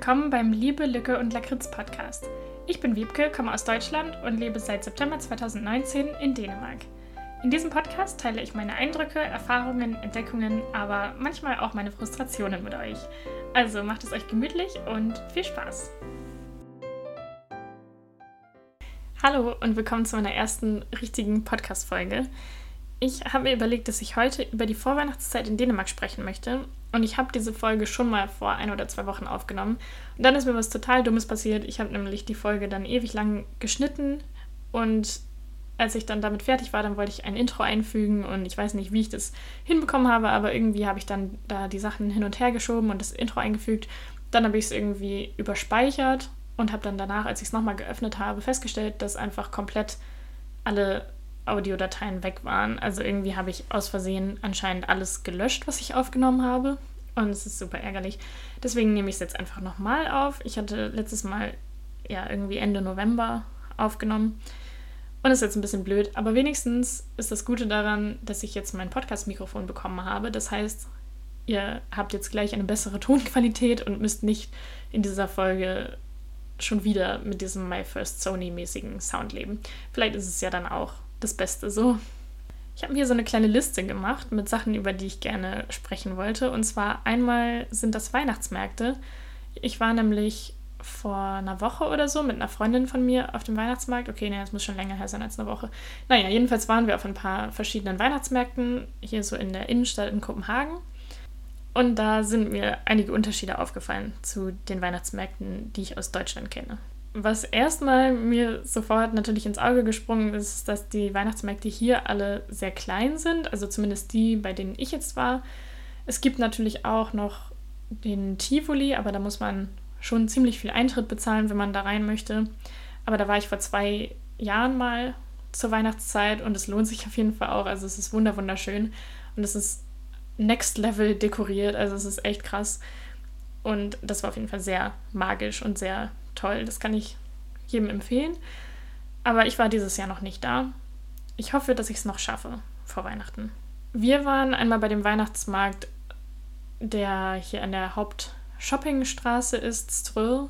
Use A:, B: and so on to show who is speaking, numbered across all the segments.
A: willkommen beim Liebe, Lücke und Lakritz Podcast. Ich bin Wiebke, komme aus Deutschland und lebe seit September 2019 in Dänemark. In diesem Podcast teile ich meine Eindrücke, Erfahrungen, Entdeckungen, aber manchmal auch meine Frustrationen mit euch. Also macht es euch gemütlich und viel Spaß! Hallo und willkommen zu meiner ersten richtigen Podcast-Folge. Ich habe mir überlegt, dass ich heute über die Vorweihnachtszeit in Dänemark sprechen möchte. Und ich habe diese Folge schon mal vor ein oder zwei Wochen aufgenommen. Und dann ist mir was total Dummes passiert. Ich habe nämlich die Folge dann ewig lang geschnitten. Und als ich dann damit fertig war, dann wollte ich ein Intro einfügen. Und ich weiß nicht, wie ich das hinbekommen habe, aber irgendwie habe ich dann da die Sachen hin und her geschoben und das Intro eingefügt. Dann habe ich es irgendwie überspeichert und habe dann danach, als ich es nochmal geöffnet habe, festgestellt, dass einfach komplett alle Audiodateien weg waren. Also irgendwie habe ich aus Versehen anscheinend alles gelöscht, was ich aufgenommen habe. Und es ist super ärgerlich. Deswegen nehme ich es jetzt einfach nochmal auf. Ich hatte letztes Mal ja irgendwie Ende November aufgenommen. Und es ist jetzt ein bisschen blöd, aber wenigstens ist das Gute daran, dass ich jetzt mein Podcast-Mikrofon bekommen habe. Das heißt, ihr habt jetzt gleich eine bessere Tonqualität und müsst nicht in dieser Folge schon wieder mit diesem My First Sony-mäßigen Sound leben. Vielleicht ist es ja dann auch das Beste so. Ich habe mir so eine kleine Liste gemacht mit Sachen, über die ich gerne sprechen wollte. Und zwar einmal sind das Weihnachtsmärkte. Ich war nämlich vor einer Woche oder so mit einer Freundin von mir auf dem Weihnachtsmarkt. Okay, nee, das muss schon länger her sein als eine Woche. Naja, jedenfalls waren wir auf ein paar verschiedenen Weihnachtsmärkten hier so in der Innenstadt in Kopenhagen. Und da sind mir einige Unterschiede aufgefallen zu den Weihnachtsmärkten, die ich aus Deutschland kenne was erstmal mir sofort natürlich ins Auge gesprungen ist, dass die Weihnachtsmärkte hier alle sehr klein sind, also zumindest die, bei denen ich jetzt war. Es gibt natürlich auch noch den Tivoli, aber da muss man schon ziemlich viel Eintritt bezahlen, wenn man da rein möchte. Aber da war ich vor zwei Jahren mal zur Weihnachtszeit und es lohnt sich auf jeden Fall auch. Also es ist wunderschön und es ist next level dekoriert, also es ist echt krass. Und das war auf jeden Fall sehr magisch und sehr toll. Das kann ich jedem empfehlen. Aber ich war dieses Jahr noch nicht da. Ich hoffe, dass ich es noch schaffe vor Weihnachten. Wir waren einmal bei dem Weihnachtsmarkt, der hier an der Hauptshoppingstraße ist, Ströll.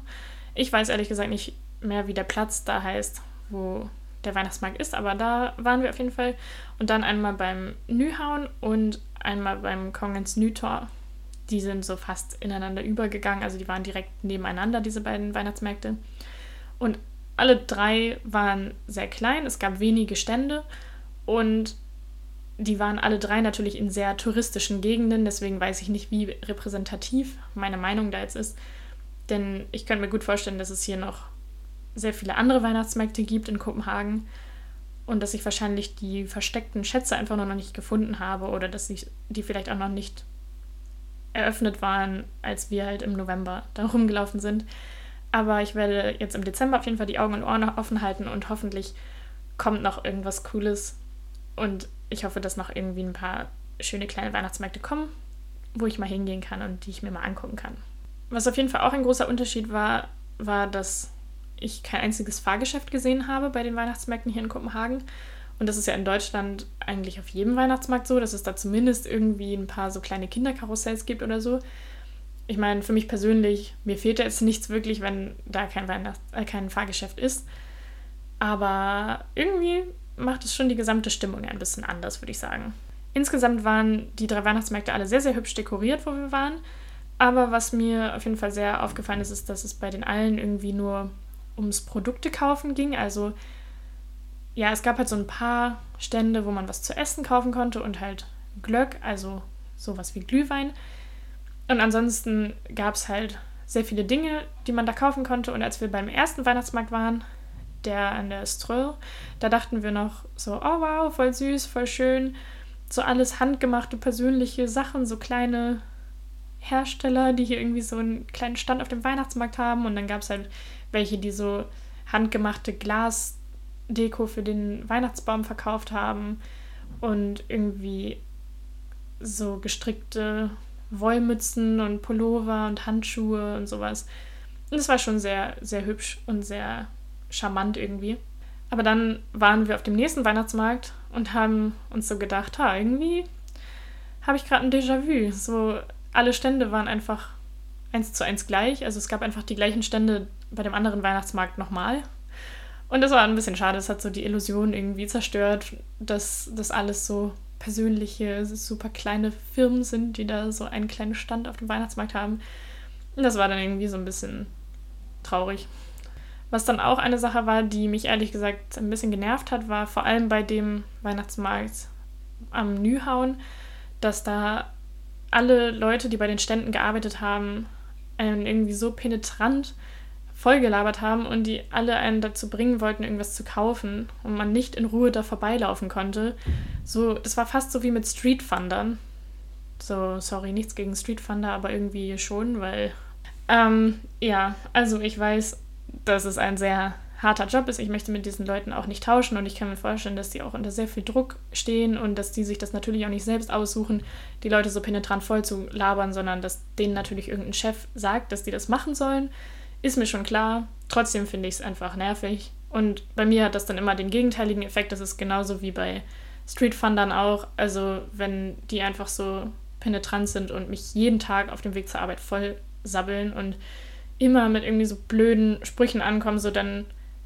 A: Ich weiß ehrlich gesagt nicht mehr, wie der Platz da heißt, wo der Weihnachtsmarkt ist, aber da waren wir auf jeden Fall. Und dann einmal beim Nyhauen und einmal beim Kongens Nytor die sind so fast ineinander übergegangen. Also die waren direkt nebeneinander, diese beiden Weihnachtsmärkte. Und alle drei waren sehr klein. Es gab wenige Stände und die waren alle drei natürlich in sehr touristischen Gegenden. Deswegen weiß ich nicht, wie repräsentativ meine Meinung da jetzt ist. Denn ich könnte mir gut vorstellen, dass es hier noch sehr viele andere Weihnachtsmärkte gibt in Kopenhagen und dass ich wahrscheinlich die versteckten Schätze einfach noch nicht gefunden habe oder dass ich die vielleicht auch noch nicht eröffnet waren, als wir halt im November da rumgelaufen sind. Aber ich werde jetzt im Dezember auf jeden Fall die Augen und Ohren offen halten und hoffentlich kommt noch irgendwas Cooles. Und ich hoffe, dass noch irgendwie ein paar schöne kleine Weihnachtsmärkte kommen, wo ich mal hingehen kann und die ich mir mal angucken kann. Was auf jeden Fall auch ein großer Unterschied war, war, dass ich kein einziges Fahrgeschäft gesehen habe bei den Weihnachtsmärkten hier in Kopenhagen. Und das ist ja in Deutschland eigentlich auf jedem Weihnachtsmarkt so, dass es da zumindest irgendwie ein paar so kleine Kinderkarussells gibt oder so. Ich meine, für mich persönlich, mir fehlt ja jetzt nichts wirklich, wenn da kein, Weihnachts äh, kein Fahrgeschäft ist. Aber irgendwie macht es schon die gesamte Stimmung ein bisschen anders, würde ich sagen. Insgesamt waren die drei Weihnachtsmärkte alle sehr, sehr hübsch dekoriert, wo wir waren. Aber was mir auf jeden Fall sehr aufgefallen ist, ist, dass es bei den allen irgendwie nur ums Produkte kaufen ging. Also ja, es gab halt so ein paar Stände, wo man was zu essen kaufen konnte und halt Glöck, also sowas wie Glühwein. Und ansonsten gab es halt sehr viele Dinge, die man da kaufen konnte. Und als wir beim ersten Weihnachtsmarkt waren, der an der Ströll, da dachten wir noch so, oh wow, voll süß, voll schön. So alles handgemachte, persönliche Sachen, so kleine Hersteller, die hier irgendwie so einen kleinen Stand auf dem Weihnachtsmarkt haben. Und dann gab es halt welche, die so handgemachte Glas Deko für den Weihnachtsbaum verkauft haben und irgendwie so gestrickte Wollmützen und Pullover und Handschuhe und sowas. Und es war schon sehr, sehr hübsch und sehr charmant irgendwie. Aber dann waren wir auf dem nächsten Weihnachtsmarkt und haben uns so gedacht, ha, irgendwie habe ich gerade ein Déjà-vu. So alle Stände waren einfach eins zu eins gleich. Also es gab einfach die gleichen Stände bei dem anderen Weihnachtsmarkt nochmal. Und das war ein bisschen schade. Es hat so die Illusion irgendwie zerstört, dass das alles so persönliche, super kleine Firmen sind, die da so einen kleinen Stand auf dem Weihnachtsmarkt haben. Und das war dann irgendwie so ein bisschen traurig. Was dann auch eine Sache war, die mich ehrlich gesagt ein bisschen genervt hat, war vor allem bei dem Weihnachtsmarkt am Nühauen, dass da alle Leute, die bei den Ständen gearbeitet haben, einen irgendwie so penetrant vollgelabert haben und die alle einen dazu bringen wollten, irgendwas zu kaufen und man nicht in Ruhe da vorbeilaufen konnte. So, das war fast so wie mit Street Fundern. So, sorry, nichts gegen Street Funder, aber irgendwie schon, weil ähm, ja, also ich weiß, dass es ein sehr harter Job ist. Ich möchte mit diesen Leuten auch nicht tauschen und ich kann mir vorstellen, dass die auch unter sehr viel Druck stehen und dass die sich das natürlich auch nicht selbst aussuchen, die Leute so penetrant voll zu labern, sondern dass denen natürlich irgendein Chef sagt, dass die das machen sollen. Ist mir schon klar. Trotzdem finde ich es einfach nervig. Und bei mir hat das dann immer den gegenteiligen Effekt. Das ist genauso wie bei Street Fundern auch. Also, wenn die einfach so penetrant sind und mich jeden Tag auf dem Weg zur Arbeit voll sabbeln und immer mit irgendwie so blöden Sprüchen ankommen, so dann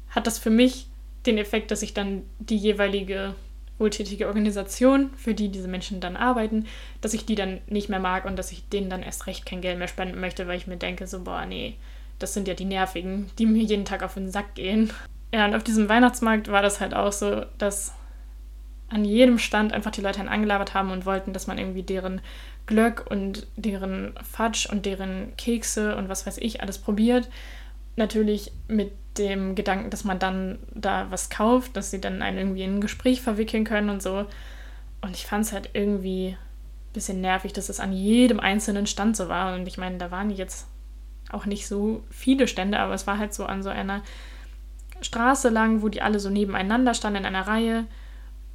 A: hat das für mich den Effekt, dass ich dann die jeweilige wohltätige Organisation, für die diese Menschen dann arbeiten, dass ich die dann nicht mehr mag und dass ich denen dann erst recht kein Geld mehr spenden möchte, weil ich mir denke, so, boah, nee, das sind ja die Nervigen, die mir jeden Tag auf den Sack gehen. Ja, und auf diesem Weihnachtsmarkt war das halt auch so, dass an jedem Stand einfach die Leute einen angelabert haben und wollten, dass man irgendwie deren Glöck und deren Fatsch und deren Kekse und was weiß ich alles probiert. Natürlich mit dem Gedanken, dass man dann da was kauft, dass sie dann einen irgendwie in ein Gespräch verwickeln können und so. Und ich fand es halt irgendwie ein bisschen nervig, dass es an jedem einzelnen Stand so war. Und ich meine, da waren jetzt auch nicht so viele Stände, aber es war halt so an so einer Straße lang, wo die alle so nebeneinander standen in einer Reihe.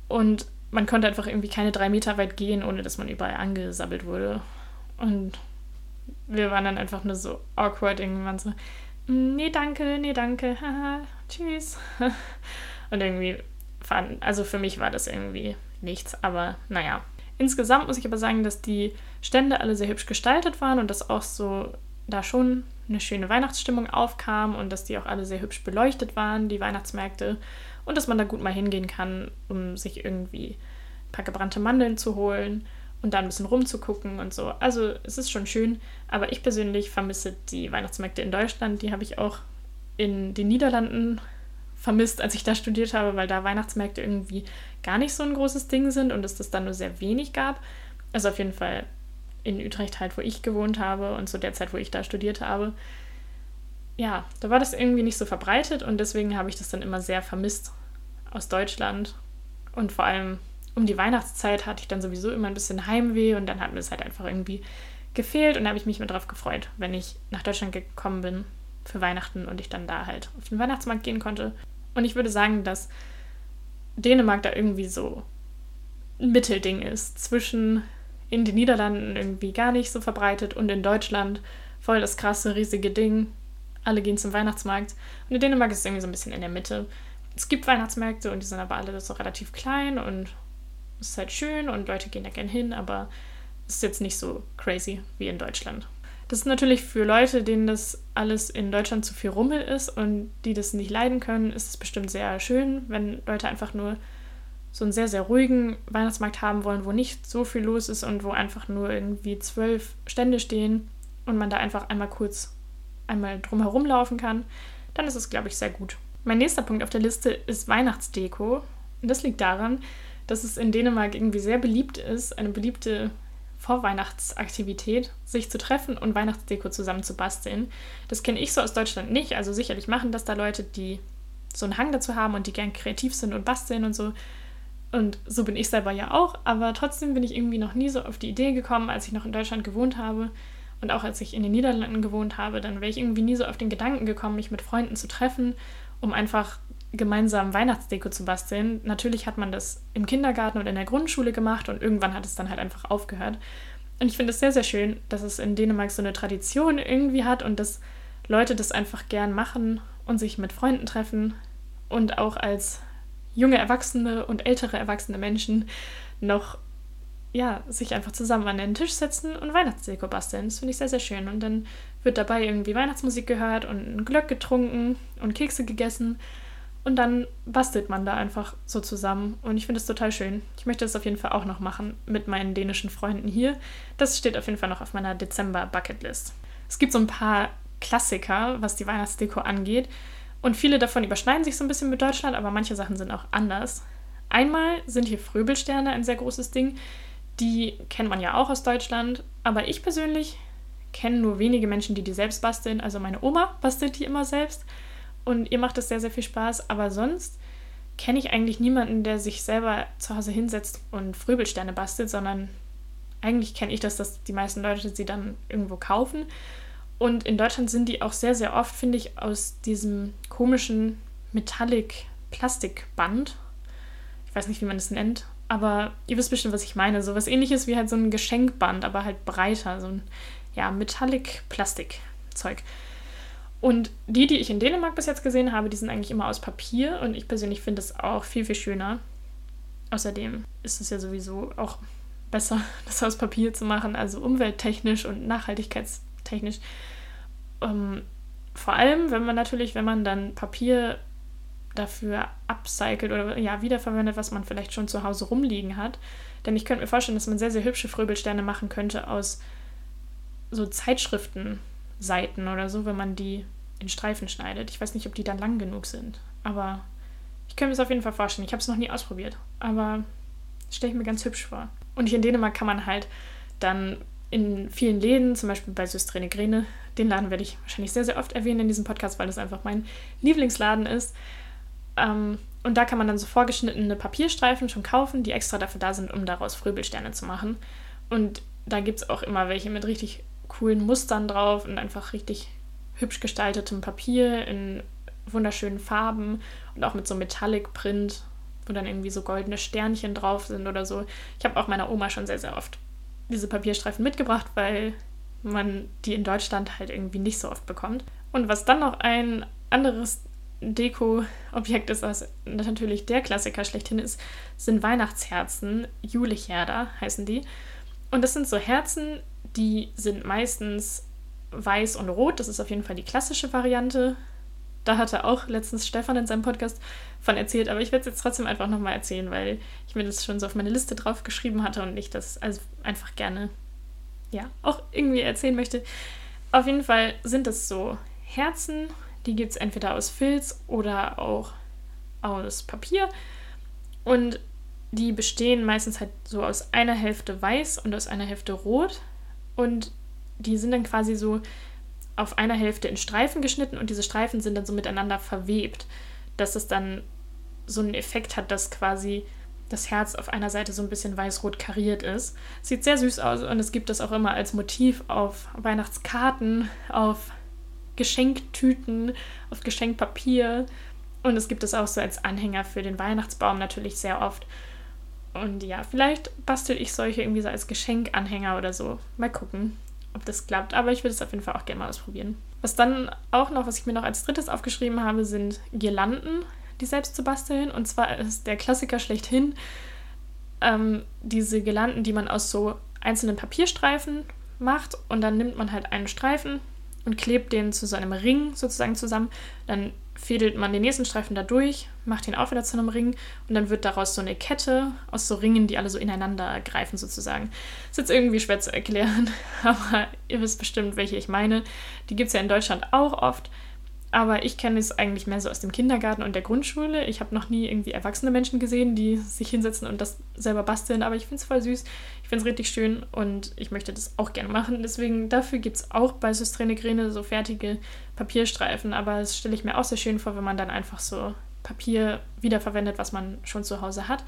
A: Und man konnte einfach irgendwie keine drei Meter weit gehen, ohne dass man überall angesabbelt wurde. Und wir waren dann einfach nur so awkward irgendwann so, mm, nee, danke, nee, danke, haha, tschüss. Und irgendwie fand, also für mich war das irgendwie nichts, aber naja. Insgesamt muss ich aber sagen, dass die Stände alle sehr hübsch gestaltet waren und dass auch so da schon eine schöne Weihnachtsstimmung aufkam und dass die auch alle sehr hübsch beleuchtet waren, die Weihnachtsmärkte. Und dass man da gut mal hingehen kann, um sich irgendwie ein paar gebrannte Mandeln zu holen und da ein bisschen rumzugucken und so. Also es ist schon schön, aber ich persönlich vermisse die Weihnachtsmärkte in Deutschland. Die habe ich auch in den Niederlanden vermisst, als ich da studiert habe, weil da Weihnachtsmärkte irgendwie gar nicht so ein großes Ding sind und es das dann nur sehr wenig gab. Also auf jeden Fall in Utrecht halt, wo ich gewohnt habe und zu der Zeit, wo ich da studiert habe. Ja, da war das irgendwie nicht so verbreitet und deswegen habe ich das dann immer sehr vermisst aus Deutschland. Und vor allem um die Weihnachtszeit hatte ich dann sowieso immer ein bisschen Heimweh und dann hat mir es halt einfach irgendwie gefehlt und da habe ich mich mir drauf gefreut, wenn ich nach Deutschland gekommen bin für Weihnachten und ich dann da halt auf den Weihnachtsmarkt gehen konnte. Und ich würde sagen, dass Dänemark da irgendwie so ein Mittelding ist zwischen in den Niederlanden irgendwie gar nicht so verbreitet und in Deutschland voll das krasse, riesige Ding. Alle gehen zum Weihnachtsmarkt. Und in Dänemark ist es irgendwie so ein bisschen in der Mitte. Es gibt Weihnachtsmärkte und die sind aber alle so relativ klein und es ist halt schön und Leute gehen da gern hin, aber es ist jetzt nicht so crazy wie in Deutschland. Das ist natürlich für Leute, denen das alles in Deutschland zu viel Rummel ist und die das nicht leiden können, ist es bestimmt sehr schön, wenn Leute einfach nur so einen sehr, sehr ruhigen Weihnachtsmarkt haben wollen, wo nicht so viel los ist und wo einfach nur irgendwie zwölf Stände stehen und man da einfach einmal kurz einmal drumherum laufen kann, dann ist es, glaube ich, sehr gut. Mein nächster Punkt auf der Liste ist Weihnachtsdeko. Und das liegt daran, dass es in Dänemark irgendwie sehr beliebt ist, eine beliebte Vorweihnachtsaktivität, sich zu treffen und Weihnachtsdeko zusammen zu basteln. Das kenne ich so aus Deutschland nicht. Also sicherlich machen das da Leute, die so einen Hang dazu haben und die gern kreativ sind und basteln und so. Und so bin ich selber ja auch, aber trotzdem bin ich irgendwie noch nie so auf die Idee gekommen, als ich noch in Deutschland gewohnt habe und auch als ich in den Niederlanden gewohnt habe, dann wäre ich irgendwie nie so auf den Gedanken gekommen, mich mit Freunden zu treffen, um einfach gemeinsam Weihnachtsdeko zu basteln. Natürlich hat man das im Kindergarten oder in der Grundschule gemacht und irgendwann hat es dann halt einfach aufgehört. Und ich finde es sehr, sehr schön, dass es in Dänemark so eine Tradition irgendwie hat und dass Leute das einfach gern machen und sich mit Freunden treffen und auch als junge Erwachsene und ältere erwachsene Menschen noch ja, sich einfach zusammen an den Tisch setzen und Weihnachtsdeko basteln. Das finde ich sehr, sehr schön. Und dann wird dabei irgendwie Weihnachtsmusik gehört und ein Glöck getrunken und Kekse gegessen. Und dann bastelt man da einfach so zusammen. Und ich finde es total schön. Ich möchte das auf jeden Fall auch noch machen mit meinen dänischen Freunden hier. Das steht auf jeden Fall noch auf meiner Dezember-Bucketlist. Es gibt so ein paar Klassiker, was die Weihnachtsdeko angeht. Und viele davon überschneiden sich so ein bisschen mit Deutschland, aber manche Sachen sind auch anders. Einmal sind hier Fröbelsterne ein sehr großes Ding. Die kennt man ja auch aus Deutschland. Aber ich persönlich kenne nur wenige Menschen, die die selbst basteln. Also meine Oma bastelt die immer selbst. Und ihr macht es sehr, sehr viel Spaß. Aber sonst kenne ich eigentlich niemanden, der sich selber zu Hause hinsetzt und Fröbelsterne bastelt, sondern eigentlich kenne ich das, dass die meisten Leute sie dann irgendwo kaufen. Und in Deutschland sind die auch sehr, sehr oft, finde ich, aus diesem komischen Metallic-Plastikband. Ich weiß nicht, wie man das nennt, aber ihr wisst bestimmt, was ich meine. So was ähnliches wie halt so ein Geschenkband, aber halt breiter. So ein, ja, Metallic-Plastik-Zeug. Und die, die ich in Dänemark bis jetzt gesehen habe, die sind eigentlich immer aus Papier und ich persönlich finde es auch viel, viel schöner. Außerdem ist es ja sowieso auch besser, das aus Papier zu machen, also umwelttechnisch und nachhaltigkeitstechnisch. Ähm, vor allem, wenn man natürlich, wenn man dann Papier dafür upcycelt oder ja, wiederverwendet, was man vielleicht schon zu Hause rumliegen hat. Denn ich könnte mir vorstellen, dass man sehr, sehr hübsche Fröbelsterne machen könnte aus so Zeitschriftenseiten oder so, wenn man die in Streifen schneidet. Ich weiß nicht, ob die dann lang genug sind, aber ich könnte mir das auf jeden Fall vorstellen. Ich habe es noch nie ausprobiert, aber stelle ich mir ganz hübsch vor. Und hier in Dänemark kann man halt dann in vielen Läden, zum Beispiel bei Systrene Grene, den Laden werde ich wahrscheinlich sehr, sehr oft erwähnen in diesem Podcast, weil das einfach mein Lieblingsladen ist. Ähm, und da kann man dann so vorgeschnittene Papierstreifen schon kaufen, die extra dafür da sind, um daraus Fröbelsterne zu machen. Und da gibt es auch immer welche mit richtig coolen Mustern drauf und einfach richtig hübsch gestaltetem Papier in wunderschönen Farben und auch mit so Metallic Print, wo dann irgendwie so goldene Sternchen drauf sind oder so. Ich habe auch meiner Oma schon sehr, sehr oft diese Papierstreifen mitgebracht, weil man die in Deutschland halt irgendwie nicht so oft bekommt. Und was dann noch ein anderes Deko-Objekt ist, was natürlich der Klassiker schlechthin ist, sind Weihnachtsherzen. Julicherda heißen die. Und das sind so Herzen, die sind meistens weiß und rot. Das ist auf jeden Fall die klassische Variante. Da hatte auch letztens Stefan in seinem Podcast von erzählt, aber ich werde es jetzt trotzdem einfach nochmal erzählen, weil ich mir das schon so auf meine Liste drauf geschrieben hatte und ich das also einfach gerne, ja, auch irgendwie erzählen möchte. Auf jeden Fall sind das so Herzen, die gibt es entweder aus Filz oder auch aus Papier und die bestehen meistens halt so aus einer Hälfte weiß und aus einer Hälfte rot und die sind dann quasi so auf einer Hälfte in Streifen geschnitten und diese Streifen sind dann so miteinander verwebt, dass es dann so einen Effekt hat, dass quasi das Herz auf einer Seite so ein bisschen weiß-rot kariert ist. Sieht sehr süß aus und es gibt das auch immer als Motiv auf Weihnachtskarten, auf Geschenktüten, auf Geschenkpapier und es gibt es auch so als Anhänger für den Weihnachtsbaum natürlich sehr oft. Und ja, vielleicht bastel ich solche irgendwie so als Geschenkanhänger oder so. Mal gucken ob das klappt. Aber ich würde es auf jeden Fall auch gerne mal ausprobieren. Was dann auch noch, was ich mir noch als drittes aufgeschrieben habe, sind Girlanden, die selbst zu basteln. Und zwar ist der Klassiker schlechthin ähm, diese Girlanden, die man aus so einzelnen Papierstreifen macht. Und dann nimmt man halt einen Streifen und klebt den zu so einem Ring sozusagen zusammen. Dann fädelt man den nächsten Streifen da durch, macht ihn auch wieder zu einem Ring und dann wird daraus so eine Kette aus so Ringen, die alle so ineinander greifen sozusagen. Ist jetzt irgendwie schwer zu erklären, aber ihr wisst bestimmt, welche ich meine. Die gibt es ja in Deutschland auch oft. Aber ich kenne es eigentlich mehr so aus dem Kindergarten und der Grundschule. Ich habe noch nie irgendwie erwachsene Menschen gesehen, die sich hinsetzen und das selber basteln. Aber ich finde es voll süß. Ich finde es richtig schön und ich möchte das auch gerne machen. Deswegen dafür gibt es auch bei Systrene Grene so fertige Papierstreifen. Aber das stelle ich mir auch sehr schön vor, wenn man dann einfach so Papier wiederverwendet, was man schon zu Hause hat.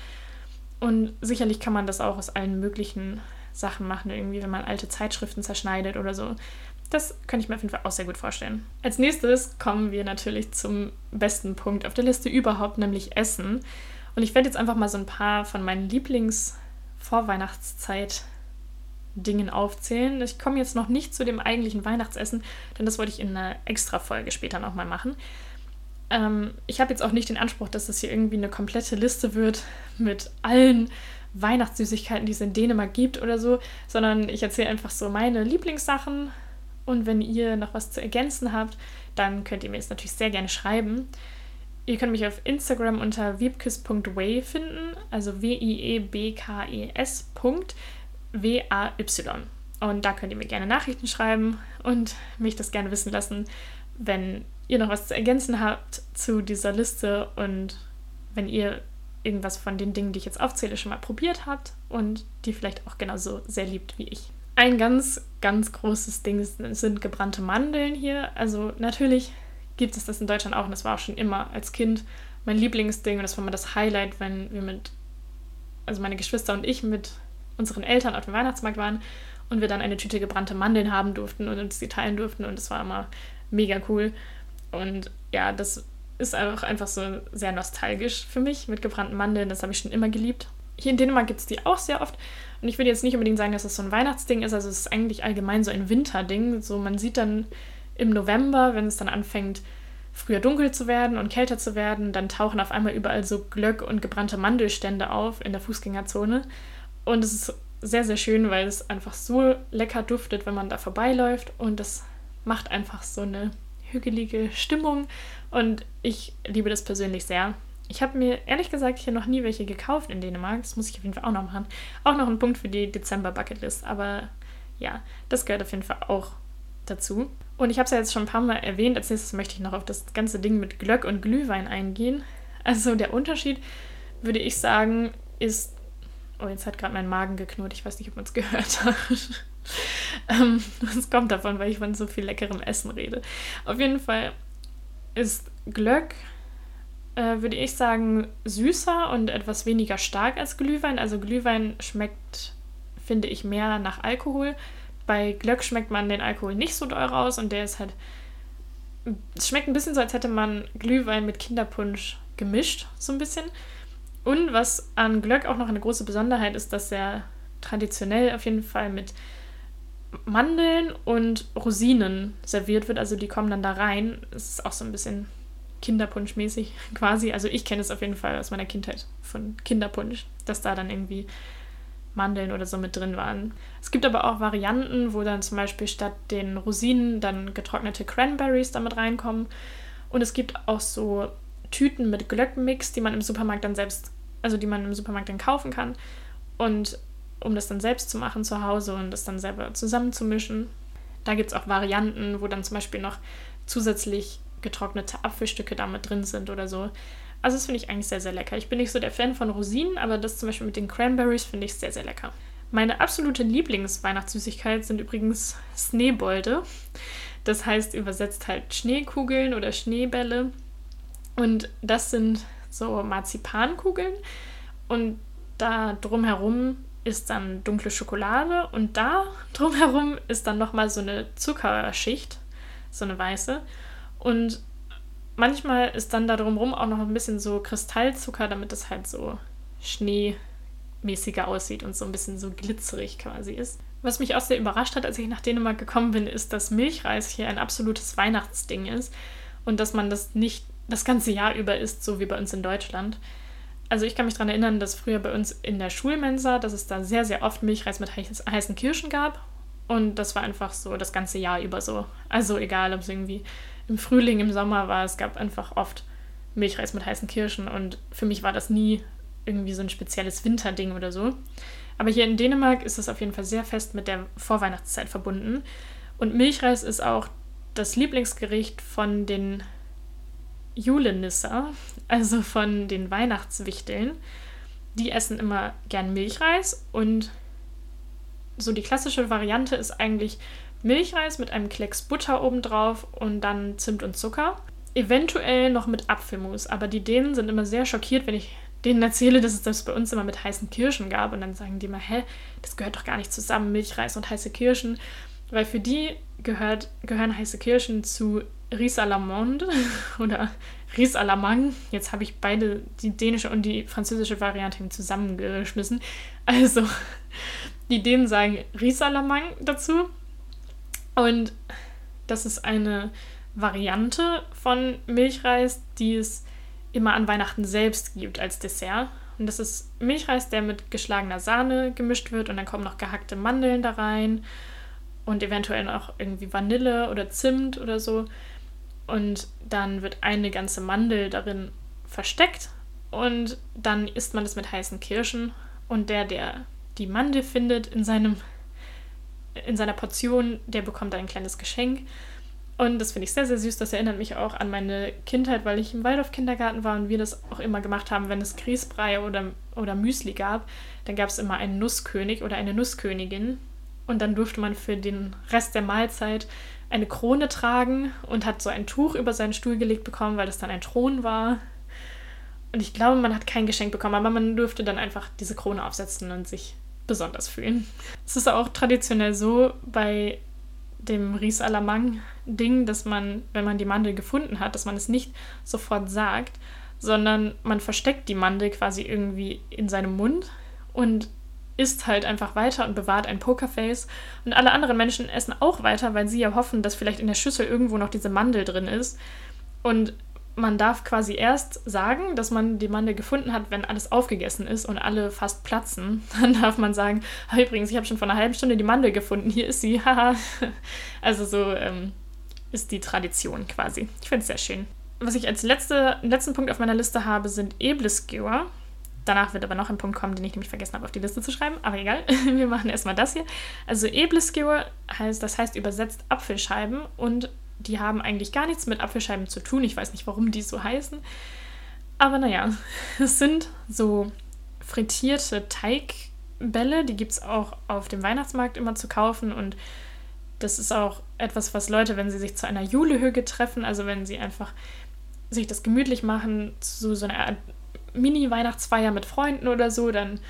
A: Und sicherlich kann man das auch aus allen möglichen Sachen machen, irgendwie, wenn man alte Zeitschriften zerschneidet oder so. Das könnte ich mir auf jeden Fall auch sehr gut vorstellen. Als nächstes kommen wir natürlich zum besten Punkt auf der Liste überhaupt, nämlich Essen. Und ich werde jetzt einfach mal so ein paar von meinen Lieblings-Vorweihnachtszeit-Dingen aufzählen. Ich komme jetzt noch nicht zu dem eigentlichen Weihnachtsessen, denn das wollte ich in einer Extra-Folge später nochmal machen. Ähm, ich habe jetzt auch nicht den Anspruch, dass das hier irgendwie eine komplette Liste wird mit allen Weihnachtssüßigkeiten, die es in Dänemark gibt oder so, sondern ich erzähle einfach so meine Lieblingssachen. Und wenn ihr noch was zu ergänzen habt, dann könnt ihr mir das natürlich sehr gerne schreiben. Ihr könnt mich auf Instagram unter wiebkes.way finden, also W-I-E-B-K-E-S. W-A-Y. Und da könnt ihr mir gerne Nachrichten schreiben und mich das gerne wissen lassen, wenn ihr noch was zu ergänzen habt zu dieser Liste und wenn ihr irgendwas von den Dingen, die ich jetzt aufzähle, schon mal probiert habt und die vielleicht auch genauso sehr liebt wie ich. Ein ganz, ganz großes Ding sind gebrannte Mandeln hier. Also natürlich gibt es das in Deutschland auch und das war auch schon immer als Kind mein Lieblingsding und das war mal das Highlight, wenn wir mit, also meine Geschwister und ich mit unseren Eltern auf dem Weihnachtsmarkt waren und wir dann eine Tüte gebrannte Mandeln haben durften und uns die teilen durften und das war immer mega cool. Und ja, das ist auch einfach so sehr nostalgisch für mich mit gebrannten Mandeln. Das habe ich schon immer geliebt. Hier in Dänemark gibt es die auch sehr oft. Und ich würde jetzt nicht unbedingt sagen, dass das so ein Weihnachtsding ist. Also es ist eigentlich allgemein so ein Winterding. So man sieht dann im November, wenn es dann anfängt, früher dunkel zu werden und kälter zu werden, dann tauchen auf einmal überall so Glöck und gebrannte Mandelstände auf in der Fußgängerzone. Und es ist sehr, sehr schön, weil es einfach so lecker duftet, wenn man da vorbeiläuft. Und das macht einfach so eine hügelige Stimmung. Und ich liebe das persönlich sehr. Ich habe mir ehrlich gesagt hier noch nie welche gekauft in Dänemark. Das muss ich auf jeden Fall auch noch machen. Auch noch ein Punkt für die Dezember-Bucketlist. Aber ja, das gehört auf jeden Fall auch dazu. Und ich habe es ja jetzt schon ein paar Mal erwähnt. Als nächstes möchte ich noch auf das ganze Ding mit Glöck und Glühwein eingehen. Also der Unterschied, würde ich sagen, ist Oh, jetzt hat gerade mein Magen geknurrt. Ich weiß nicht, ob man es gehört hat. ähm, das kommt davon, weil ich von so viel leckerem Essen rede. Auf jeden Fall ist Glöck, äh, würde ich sagen, süßer und etwas weniger stark als Glühwein. Also Glühwein schmeckt, finde ich, mehr nach Alkohol. Bei Glöck schmeckt man den Alkohol nicht so doll raus und der ist halt. Es schmeckt ein bisschen so, als hätte man Glühwein mit Kinderpunsch gemischt, so ein bisschen. Und was an Glöck auch noch eine große Besonderheit ist, dass er traditionell auf jeden Fall mit Mandeln und Rosinen serviert wird. Also die kommen dann da rein. Es ist auch so ein bisschen Kinderpunschmäßig quasi. Also ich kenne es auf jeden Fall aus meiner Kindheit von Kinderpunsch, dass da dann irgendwie Mandeln oder so mit drin waren. Es gibt aber auch Varianten, wo dann zum Beispiel statt den Rosinen dann getrocknete Cranberries damit reinkommen. Und es gibt auch so Tüten mit Glöckmix, die man im Supermarkt dann selbst, also die man im Supermarkt dann kaufen kann. Und um das dann selbst zu machen zu Hause und das dann selber zusammenzumischen. Da gibt es auch Varianten, wo dann zum Beispiel noch zusätzlich getrocknete Apfelstücke damit drin sind oder so. Also das finde ich eigentlich sehr, sehr lecker. Ich bin nicht so der Fan von Rosinen, aber das zum Beispiel mit den Cranberries finde ich sehr, sehr lecker. Meine absolute Lieblingsweihnachtssüßigkeit sind übrigens Schneebolde. Das heißt übersetzt halt Schneekugeln oder Schneebälle. Und das sind so Marzipankugeln und da drumherum ist dann dunkle Schokolade und da drumherum ist dann nochmal so eine Zuckerschicht, so eine weiße. Und manchmal ist dann da drumherum auch noch ein bisschen so Kristallzucker, damit das halt so schneemäßiger aussieht und so ein bisschen so glitzerig quasi ist. Was mich auch sehr überrascht hat, als ich nach Dänemark gekommen bin, ist, dass Milchreis hier ein absolutes Weihnachtsding ist und dass man das nicht das ganze Jahr über isst, so wie bei uns in Deutschland. Also ich kann mich daran erinnern, dass früher bei uns in der Schulmensa, dass es da sehr, sehr oft Milchreis mit heißen Kirschen gab. Und das war einfach so das ganze Jahr über so. Also egal, ob es irgendwie im Frühling, im Sommer war, es gab einfach oft Milchreis mit heißen Kirschen. Und für mich war das nie irgendwie so ein spezielles Winterding oder so. Aber hier in Dänemark ist es auf jeden Fall sehr fest mit der Vorweihnachtszeit verbunden. Und Milchreis ist auch das Lieblingsgericht von den Julenisser, also von den Weihnachtswichteln, die essen immer gern Milchreis und so die klassische Variante ist eigentlich Milchreis mit einem Klecks Butter obendrauf und dann Zimt und Zucker. Eventuell noch mit Apfelmus, aber die Dänen sind immer sehr schockiert, wenn ich denen erzähle, dass es das bei uns immer mit heißen Kirschen gab und dann sagen die immer, hä, das gehört doch gar nicht zusammen, Milchreis und heiße Kirschen, weil für die gehört, gehören heiße Kirschen zu Ris à la Monde oder Ris à la Mangue. Jetzt habe ich beide, die dänische und die französische Variante zusammengeschmissen. Also, die Dänen sagen Ris à la Mangue dazu. Und das ist eine Variante von Milchreis, die es immer an Weihnachten selbst gibt als Dessert. Und das ist Milchreis, der mit geschlagener Sahne gemischt wird und dann kommen noch gehackte Mandeln da rein und eventuell noch irgendwie Vanille oder Zimt oder so. Und dann wird eine ganze Mandel darin versteckt und dann isst man das mit heißen Kirschen und der, der die Mandel findet in seinem in seiner Portion, der bekommt ein kleines Geschenk. Und das finde ich sehr, sehr süß. Das erinnert mich auch an meine Kindheit, weil ich im Waldorf-Kindergarten war und wir das auch immer gemacht haben, wenn es Grießbrei oder, oder Müsli gab, dann gab es immer einen Nusskönig oder eine Nusskönigin. Und dann durfte man für den Rest der Mahlzeit eine Krone tragen und hat so ein Tuch über seinen Stuhl gelegt bekommen, weil das dann ein Thron war. Und ich glaube, man hat kein Geschenk bekommen, aber man durfte dann einfach diese Krone aufsetzen und sich besonders fühlen. Es ist auch traditionell so bei dem Ries Alamang-Ding, dass man, wenn man die Mandel gefunden hat, dass man es nicht sofort sagt, sondern man versteckt die Mandel quasi irgendwie in seinem Mund und isst halt einfach weiter und bewahrt ein Pokerface. Und alle anderen Menschen essen auch weiter, weil sie ja hoffen, dass vielleicht in der Schüssel irgendwo noch diese Mandel drin ist. Und man darf quasi erst sagen, dass man die Mandel gefunden hat, wenn alles aufgegessen ist und alle fast platzen. Dann darf man sagen, übrigens, ich habe schon vor einer halben Stunde die Mandel gefunden, hier ist sie, also so ähm, ist die Tradition quasi. Ich finde es sehr schön. Was ich als letzte, letzten Punkt auf meiner Liste habe, sind Ebleskewer. Danach wird aber noch ein Punkt kommen, den ich nämlich vergessen habe, auf die Liste zu schreiben. Aber egal, wir machen erstmal das hier. Also Ebleskewer heißt, das heißt übersetzt Apfelscheiben und die haben eigentlich gar nichts mit Apfelscheiben zu tun. Ich weiß nicht, warum die so heißen. Aber naja, es sind so frittierte Teigbälle. Die gibt es auch auf dem Weihnachtsmarkt immer zu kaufen. Und das ist auch etwas, was Leute, wenn sie sich zu einer Julehüge treffen, also wenn sie einfach sich das gemütlich machen, zu so einer Mini-Weihnachtsfeier mit Freunden oder so, dann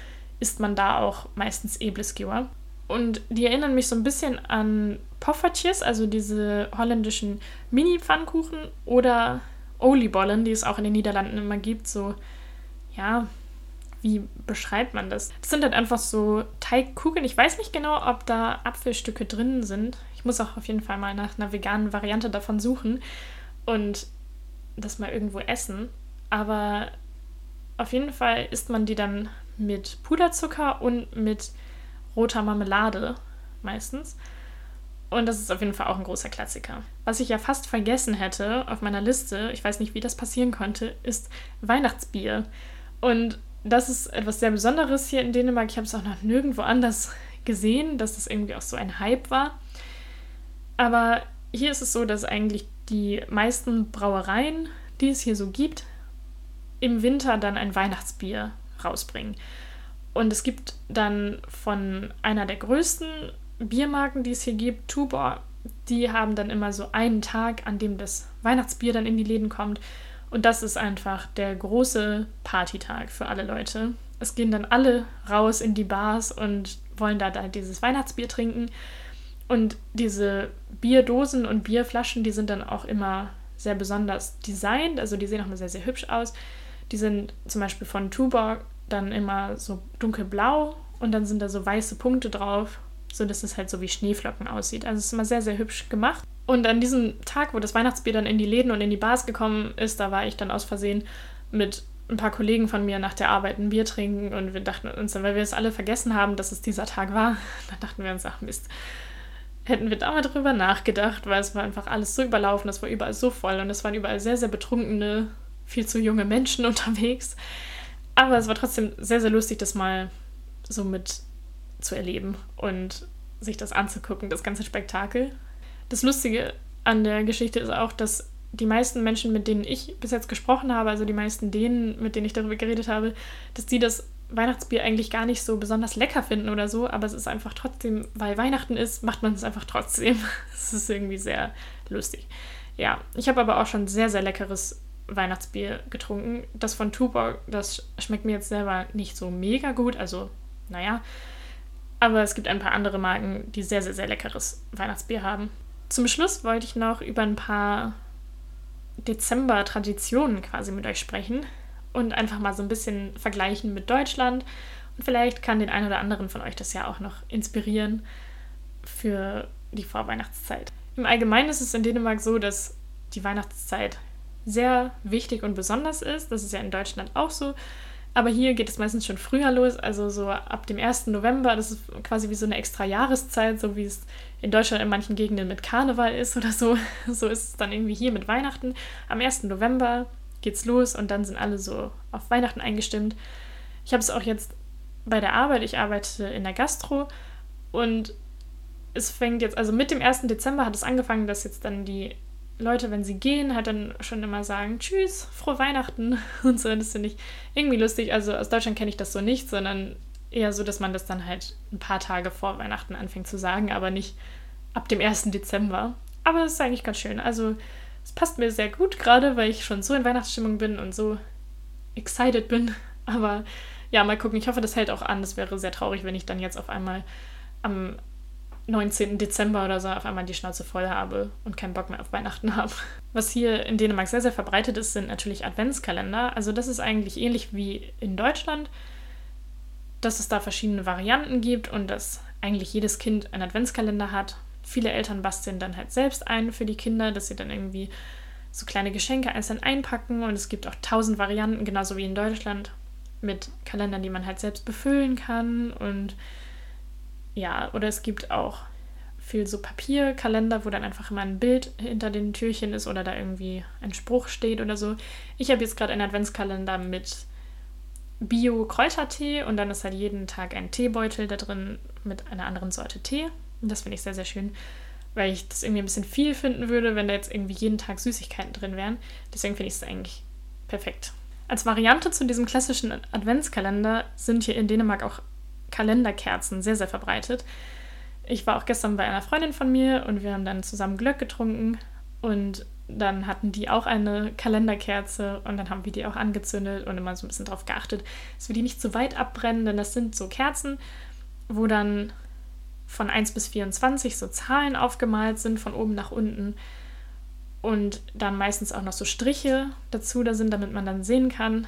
A: isst man da auch meistens Ebleskewer. Und die erinnern mich so ein bisschen an Poffertjes, also diese holländischen Mini-Pfannkuchen oder Oliebollen, die es auch in den Niederlanden immer gibt. So, ja, wie beschreibt man das? Das sind halt einfach so Teigkugeln. Ich weiß nicht genau, ob da Apfelstücke drin sind. Ich muss auch auf jeden Fall mal nach einer veganen Variante davon suchen und das mal irgendwo essen. Aber auf jeden Fall isst man die dann mit Puderzucker und mit roter Marmelade meistens. Und das ist auf jeden Fall auch ein großer Klassiker. Was ich ja fast vergessen hätte auf meiner Liste, ich weiß nicht, wie das passieren konnte, ist Weihnachtsbier. Und das ist etwas sehr Besonderes hier in Dänemark. Ich habe es auch noch nirgendwo anders gesehen, dass das irgendwie auch so ein Hype war. Aber hier ist es so, dass eigentlich die meisten Brauereien, die es hier so gibt, im Winter dann ein Weihnachtsbier rausbringen. Und es gibt dann von einer der größten Biermarken, die es hier gibt, Tuborg, die haben dann immer so einen Tag, an dem das Weihnachtsbier dann in die Läden kommt. Und das ist einfach der große Partytag für alle Leute. Es gehen dann alle raus in die Bars und wollen da, da dieses Weihnachtsbier trinken. Und diese Bierdosen und Bierflaschen, die sind dann auch immer sehr besonders designt. Also die sehen auch immer sehr, sehr hübsch aus. Die sind zum Beispiel von Tuborg dann immer so dunkelblau und dann sind da so weiße Punkte drauf, sodass es halt so wie Schneeflocken aussieht. Also es ist immer sehr, sehr hübsch gemacht. Und an diesem Tag, wo das Weihnachtsbier dann in die Läden und in die Bars gekommen ist, da war ich dann aus Versehen mit ein paar Kollegen von mir nach der Arbeit ein Bier trinken und wir dachten uns dann, weil wir es alle vergessen haben, dass es dieser Tag war, dann dachten wir uns, ach Mist, hätten wir da mal drüber nachgedacht, weil es war einfach alles so überlaufen, es war überall so voll und es waren überall sehr, sehr betrunkene, viel zu junge Menschen unterwegs. Aber es war trotzdem sehr, sehr lustig, das mal so mit zu erleben und sich das anzugucken, das ganze Spektakel. Das Lustige an der Geschichte ist auch, dass die meisten Menschen, mit denen ich bis jetzt gesprochen habe, also die meisten denen, mit denen ich darüber geredet habe, dass die das Weihnachtsbier eigentlich gar nicht so besonders lecker finden oder so, aber es ist einfach trotzdem, weil Weihnachten ist, macht man es einfach trotzdem. Es ist irgendwie sehr lustig. Ja, ich habe aber auch schon sehr, sehr leckeres Weihnachtsbier getrunken. Das von Tuborg, das schmeckt mir jetzt selber nicht so mega gut. Also, naja. Aber es gibt ein paar andere Marken, die sehr, sehr, sehr leckeres Weihnachtsbier haben. Zum Schluss wollte ich noch über ein paar Dezember-Traditionen quasi mit euch sprechen und einfach mal so ein bisschen vergleichen mit Deutschland. Und vielleicht kann den einen oder anderen von euch das ja auch noch inspirieren für die Vorweihnachtszeit. Im Allgemeinen ist es in Dänemark so, dass die Weihnachtszeit sehr wichtig und besonders ist. Das ist ja in Deutschland auch so. Aber hier geht es meistens schon früher los, also so ab dem 1. November. Das ist quasi wie so eine extra Jahreszeit, so wie es in Deutschland in manchen Gegenden mit Karneval ist oder so. So ist es dann irgendwie hier mit Weihnachten. Am 1. November geht's los und dann sind alle so auf Weihnachten eingestimmt. Ich habe es auch jetzt bei der Arbeit, ich arbeite in der Gastro und es fängt jetzt, also mit dem 1. Dezember hat es angefangen, dass jetzt dann die Leute, wenn sie gehen, halt dann schon immer sagen, tschüss, frohe Weihnachten und so. Das finde ich irgendwie lustig. Also aus Deutschland kenne ich das so nicht, sondern eher so, dass man das dann halt ein paar Tage vor Weihnachten anfängt zu sagen, aber nicht ab dem 1. Dezember. Aber es ist eigentlich ganz schön. Also es passt mir sehr gut gerade, weil ich schon so in Weihnachtsstimmung bin und so excited bin. Aber ja, mal gucken. Ich hoffe, das hält auch an. Das wäre sehr traurig, wenn ich dann jetzt auf einmal am 19. Dezember oder so auf einmal die Schnauze voll habe und keinen Bock mehr auf Weihnachten habe. Was hier in Dänemark sehr, sehr verbreitet ist, sind natürlich Adventskalender. Also das ist eigentlich ähnlich wie in Deutschland, dass es da verschiedene Varianten gibt und dass eigentlich jedes Kind einen Adventskalender hat. Viele Eltern basteln dann halt selbst ein für die Kinder, dass sie dann irgendwie so kleine Geschenke einzeln einpacken und es gibt auch tausend Varianten, genauso wie in Deutschland, mit Kalendern, die man halt selbst befüllen kann und ja, oder es gibt auch viel so Papierkalender, wo dann einfach immer ein Bild hinter den Türchen ist oder da irgendwie ein Spruch steht oder so. Ich habe jetzt gerade einen Adventskalender mit Bio-Kräutertee und dann ist halt jeden Tag ein Teebeutel da drin mit einer anderen Sorte Tee. Und das finde ich sehr, sehr schön, weil ich das irgendwie ein bisschen viel finden würde, wenn da jetzt irgendwie jeden Tag Süßigkeiten drin wären. Deswegen finde ich es eigentlich perfekt. Als Variante zu diesem klassischen Adventskalender sind hier in Dänemark auch Kalenderkerzen sehr, sehr verbreitet. Ich war auch gestern bei einer Freundin von mir und wir haben dann zusammen Glöck getrunken und dann hatten die auch eine Kalenderkerze und dann haben wir die auch angezündet und immer so ein bisschen darauf geachtet, dass wir die nicht zu weit abbrennen, denn das sind so Kerzen, wo dann von 1 bis 24 so Zahlen aufgemalt sind, von oben nach unten. Und dann meistens auch noch so Striche dazu da sind, damit man dann sehen kann,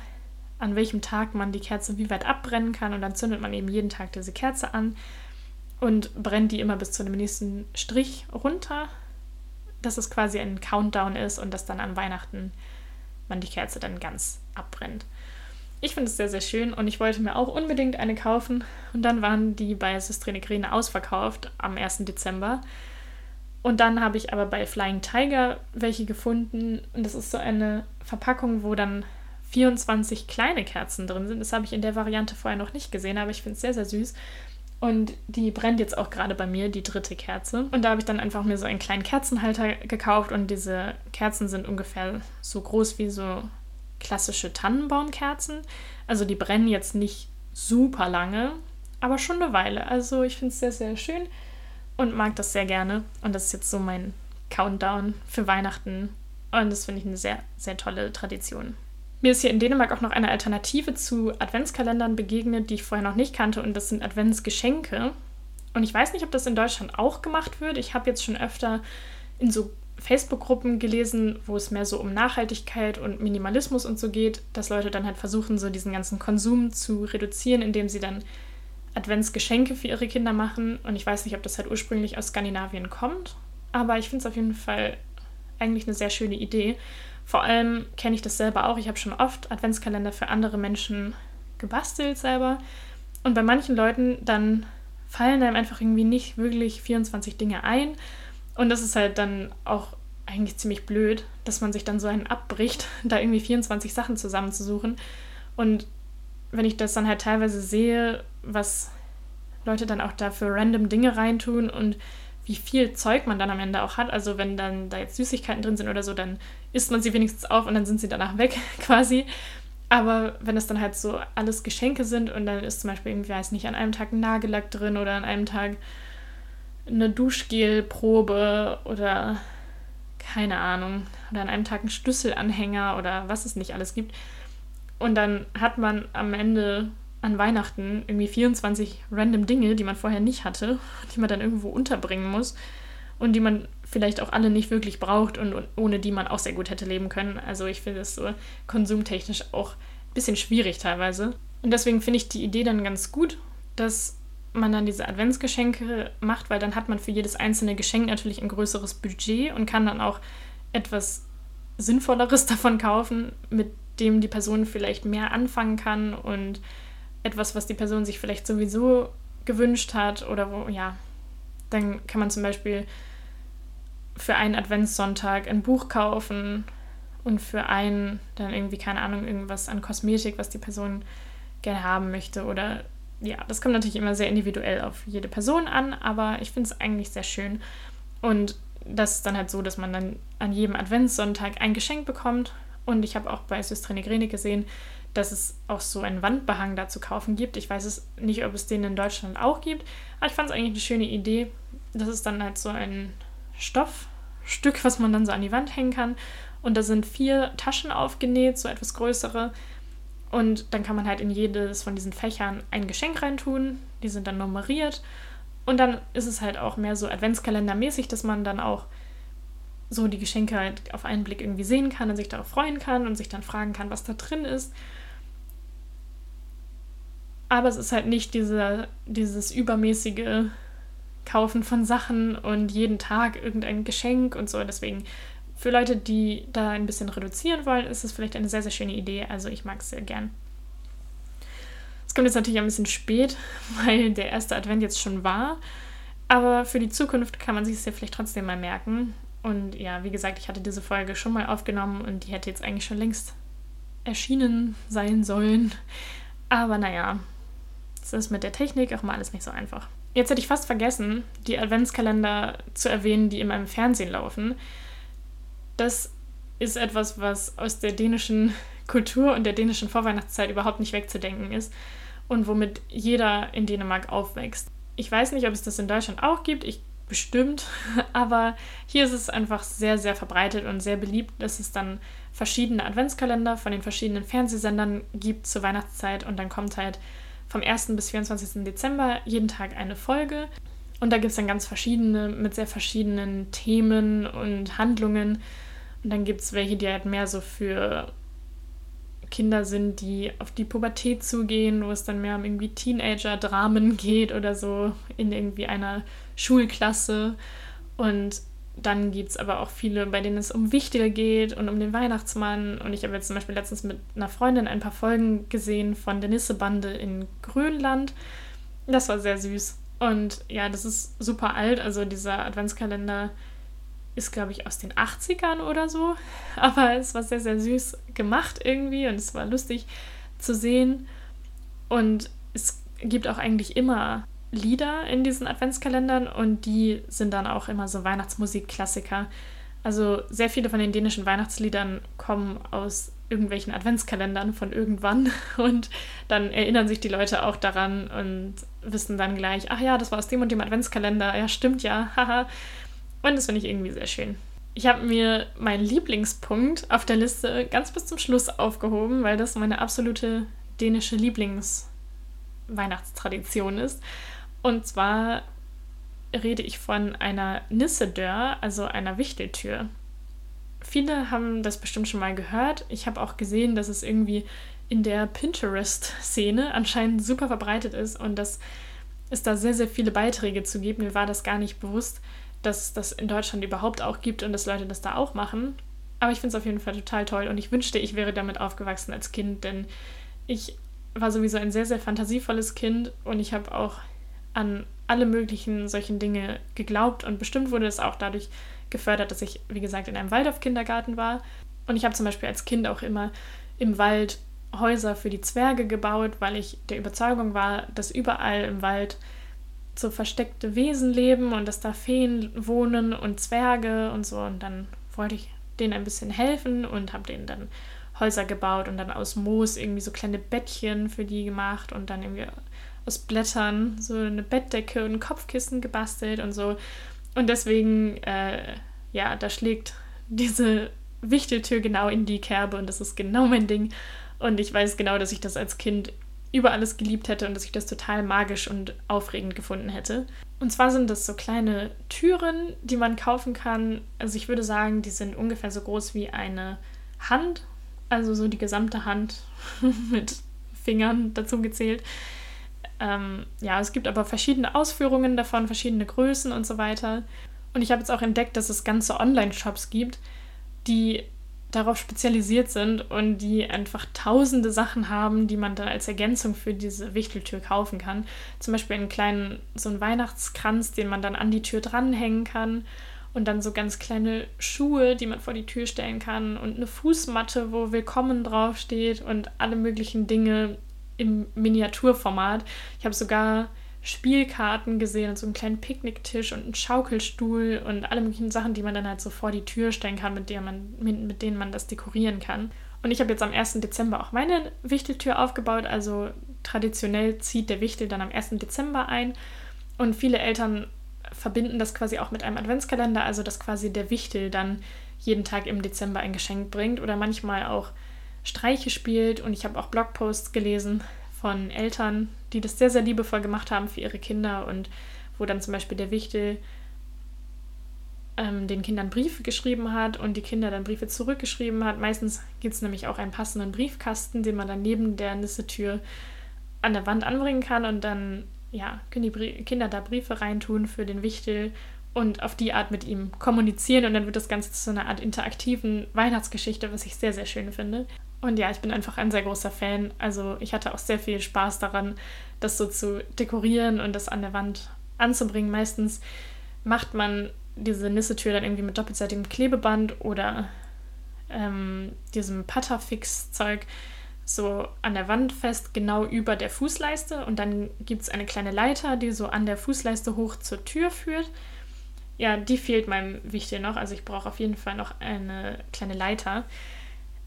A: an welchem Tag man die Kerze wie weit abbrennen kann und dann zündet man eben jeden Tag diese Kerze an und brennt die immer bis zu dem nächsten Strich runter, dass es quasi ein Countdown ist und dass dann an Weihnachten man die Kerze dann ganz abbrennt. Ich finde es sehr, sehr schön und ich wollte mir auch unbedingt eine kaufen und dann waren die bei Systrine Grene ausverkauft am 1. Dezember. Und dann habe ich aber bei Flying Tiger welche gefunden und das ist so eine Verpackung, wo dann 24 kleine Kerzen drin sind. Das habe ich in der Variante vorher noch nicht gesehen, aber ich finde es sehr, sehr süß. Und die brennt jetzt auch gerade bei mir, die dritte Kerze. Und da habe ich dann einfach mir so einen kleinen Kerzenhalter gekauft und diese Kerzen sind ungefähr so groß wie so klassische Tannenbaumkerzen. Also die brennen jetzt nicht super lange, aber schon eine Weile. Also ich finde es sehr, sehr schön und mag das sehr gerne. Und das ist jetzt so mein Countdown für Weihnachten. Und das finde ich eine sehr, sehr tolle Tradition. Mir ist hier in Dänemark auch noch eine Alternative zu Adventskalendern begegnet, die ich vorher noch nicht kannte, und das sind Adventsgeschenke. Und ich weiß nicht, ob das in Deutschland auch gemacht wird. Ich habe jetzt schon öfter in so Facebook-Gruppen gelesen, wo es mehr so um Nachhaltigkeit und Minimalismus und so geht, dass Leute dann halt versuchen, so diesen ganzen Konsum zu reduzieren, indem sie dann Adventsgeschenke für ihre Kinder machen. Und ich weiß nicht, ob das halt ursprünglich aus Skandinavien kommt, aber ich finde es auf jeden Fall eigentlich eine sehr schöne Idee. Vor allem kenne ich das selber auch. Ich habe schon oft Adventskalender für andere Menschen gebastelt selber. Und bei manchen Leuten dann fallen einem einfach irgendwie nicht wirklich 24 Dinge ein. Und das ist halt dann auch eigentlich ziemlich blöd, dass man sich dann so einen abbricht, da irgendwie 24 Sachen zusammenzusuchen. Und wenn ich das dann halt teilweise sehe, was Leute dann auch da für random Dinge reintun und wie viel Zeug man dann am Ende auch hat. Also wenn dann da jetzt Süßigkeiten drin sind oder so, dann isst man sie wenigstens auf und dann sind sie danach weg quasi. Aber wenn es dann halt so alles Geschenke sind und dann ist zum Beispiel irgendwie, weiß nicht, an einem Tag ein Nagellack drin oder an einem Tag eine Duschgelprobe oder keine Ahnung, oder an einem Tag ein Schlüsselanhänger oder was es nicht alles gibt. Und dann hat man am Ende an Weihnachten irgendwie 24 random Dinge, die man vorher nicht hatte, die man dann irgendwo unterbringen muss und die man vielleicht auch alle nicht wirklich braucht und, ohne die man auch sehr gut hätte leben können. Also ich finde es so konsumtechnisch auch ein bisschen schwierig teilweise. Und deswegen finde ich die Idee dann ganz gut, dass man dann diese Adventsgeschenke macht, weil dann hat man für jedes einzelne Geschenk natürlich ein größeres Budget und kann dann auch etwas Sinnvolleres davon kaufen, mit dem die Person vielleicht mehr anfangen kann und etwas, was die Person sich vielleicht sowieso gewünscht hat oder wo, ja, dann kann man zum Beispiel für einen Adventssonntag ein Buch kaufen und für einen dann irgendwie, keine Ahnung, irgendwas an Kosmetik, was die Person gerne haben möchte. Oder ja, das kommt natürlich immer sehr individuell auf jede Person an, aber ich finde es eigentlich sehr schön. Und das ist dann halt so, dass man dann an jedem Adventssonntag ein Geschenk bekommt. Und ich habe auch bei Systre Negrene gesehen, dass es auch so einen Wandbehang da zu kaufen gibt. Ich weiß es nicht, ob es den in Deutschland auch gibt, aber ich fand es eigentlich eine schöne Idee. Das ist dann halt so ein Stoffstück, was man dann so an die Wand hängen kann. Und da sind vier Taschen aufgenäht, so etwas größere. Und dann kann man halt in jedes von diesen Fächern ein Geschenk reintun. Die sind dann nummeriert. Und dann ist es halt auch mehr so Adventskalendermäßig, dass man dann auch so die Geschenke halt auf einen Blick irgendwie sehen kann und sich darauf freuen kann und sich dann fragen kann, was da drin ist. Aber es ist halt nicht diese, dieses übermäßige Kaufen von Sachen und jeden Tag irgendein Geschenk und so. Deswegen für Leute, die da ein bisschen reduzieren wollen, ist es vielleicht eine sehr, sehr schöne Idee. Also ich mag es sehr gern. Es kommt jetzt natürlich ein bisschen spät, weil der erste Advent jetzt schon war. Aber für die Zukunft kann man sich es ja vielleicht trotzdem mal merken. Und ja, wie gesagt, ich hatte diese Folge schon mal aufgenommen und die hätte jetzt eigentlich schon längst erschienen sein sollen. Aber naja, es ist mit der Technik auch mal alles nicht so einfach. Jetzt hätte ich fast vergessen, die Adventskalender zu erwähnen, die in meinem Fernsehen laufen. Das ist etwas, was aus der dänischen Kultur und der dänischen Vorweihnachtszeit überhaupt nicht wegzudenken ist und womit jeder in Dänemark aufwächst. Ich weiß nicht, ob es das in Deutschland auch gibt, ich bestimmt, aber hier ist es einfach sehr, sehr verbreitet und sehr beliebt, dass es dann verschiedene Adventskalender von den verschiedenen Fernsehsendern gibt zur Weihnachtszeit und dann kommt halt vom 1. bis 24. Dezember jeden Tag eine Folge. Und da gibt es dann ganz verschiedene mit sehr verschiedenen Themen und Handlungen. Und dann gibt es welche, die halt mehr so für Kinder sind, die auf die Pubertät zugehen, wo es dann mehr um irgendwie Teenager-Dramen geht oder so in irgendwie einer Schulklasse. Und dann gibt es aber auch viele, bei denen es um Wichtige geht und um den Weihnachtsmann. Und ich habe jetzt zum Beispiel letztens mit einer Freundin ein paar Folgen gesehen von der Nisse-Bande in Grönland. Das war sehr süß. Und ja, das ist super alt. Also dieser Adventskalender ist, glaube ich, aus den 80ern oder so. Aber es war sehr, sehr süß gemacht irgendwie und es war lustig zu sehen. Und es gibt auch eigentlich immer Lieder in diesen Adventskalendern und die sind dann auch immer so Weihnachtsmusik-Klassiker. Also sehr viele von den dänischen Weihnachtsliedern kommen aus irgendwelchen Adventskalendern von irgendwann und dann erinnern sich die Leute auch daran und wissen dann gleich, ach ja, das war aus dem und dem Adventskalender, ja stimmt ja, haha. Und das finde ich irgendwie sehr schön. Ich habe mir meinen Lieblingspunkt auf der Liste ganz bis zum Schluss aufgehoben, weil das meine absolute dänische Lieblingsweihnachtstradition ist. Und zwar rede ich von einer Nissedör, also einer Wichteltür. Viele haben das bestimmt schon mal gehört. Ich habe auch gesehen, dass es irgendwie in der Pinterest-Szene anscheinend super verbreitet ist und dass es da sehr, sehr viele Beiträge zu gibt. Mir war das gar nicht bewusst dass das in Deutschland überhaupt auch gibt und dass Leute das da auch machen. Aber ich finde es auf jeden Fall total toll und ich wünschte, ich wäre damit aufgewachsen als Kind, denn ich war sowieso ein sehr, sehr fantasievolles Kind und ich habe auch an alle möglichen solchen Dinge geglaubt und bestimmt wurde es auch dadurch gefördert, dass ich, wie gesagt, in einem Waldorf-Kindergarten war. Und ich habe zum Beispiel als Kind auch immer im Wald Häuser für die Zwerge gebaut, weil ich der Überzeugung war, dass überall im Wald so versteckte Wesen leben und dass da Feen wohnen und Zwerge und so. Und dann wollte ich denen ein bisschen helfen und habe denen dann Häuser gebaut und dann aus Moos irgendwie so kleine Bettchen für die gemacht und dann irgendwie aus Blättern so eine Bettdecke und ein Kopfkissen gebastelt und so. Und deswegen, äh, ja, da schlägt diese Wichteltür genau in die Kerbe und das ist genau mein Ding. Und ich weiß genau, dass ich das als Kind über alles geliebt hätte und dass ich das total magisch und aufregend gefunden hätte. Und zwar sind das so kleine Türen, die man kaufen kann. Also ich würde sagen, die sind ungefähr so groß wie eine Hand, also so die gesamte Hand mit Fingern dazu gezählt. Ähm, ja, es gibt aber verschiedene Ausführungen davon, verschiedene Größen und so weiter. Und ich habe jetzt auch entdeckt, dass es ganze Online-Shops gibt, die darauf spezialisiert sind und die einfach tausende Sachen haben, die man dann als Ergänzung für diese Wichteltür kaufen kann. Zum Beispiel einen kleinen, so einen Weihnachtskranz, den man dann an die Tür dranhängen kann. Und dann so ganz kleine Schuhe, die man vor die Tür stellen kann. Und eine Fußmatte, wo Willkommen draufsteht und alle möglichen Dinge im Miniaturformat. Ich habe sogar Spielkarten gesehen und so einen kleinen Picknicktisch und einen Schaukelstuhl und alle möglichen Sachen, die man dann halt so vor die Tür stellen kann, mit, denen man, mit, mit denen man das dekorieren kann. Und ich habe jetzt am 1. Dezember auch meine Wichteltür aufgebaut. Also traditionell zieht der Wichtel dann am 1. Dezember ein. Und viele Eltern verbinden das quasi auch mit einem Adventskalender, also dass quasi der Wichtel dann jeden Tag im Dezember ein Geschenk bringt oder manchmal auch Streiche spielt. Und ich habe auch Blogposts gelesen von Eltern, die das sehr, sehr liebevoll gemacht haben für ihre Kinder und wo dann zum Beispiel der Wichtel ähm, den Kindern Briefe geschrieben hat und die Kinder dann Briefe zurückgeschrieben hat. Meistens gibt es nämlich auch einen passenden Briefkasten, den man dann neben der Nissetür an der Wand anbringen kann und dann ja, können die Brie Kinder da Briefe reintun für den Wichtel und auf die Art mit ihm kommunizieren und dann wird das Ganze zu einer Art interaktiven Weihnachtsgeschichte, was ich sehr, sehr schön finde. Und ja, ich bin einfach ein sehr großer Fan. Also ich hatte auch sehr viel Spaß daran, das so zu dekorieren und das an der Wand anzubringen. Meistens macht man diese Nissetür dann irgendwie mit doppelseitigem Klebeband oder ähm, diesem Patterfix-Zeug so an der Wand fest, genau über der Fußleiste. Und dann gibt es eine kleine Leiter, die so an der Fußleiste hoch zur Tür führt. Ja, die fehlt meinem Wichtel noch. Also ich brauche auf jeden Fall noch eine kleine Leiter.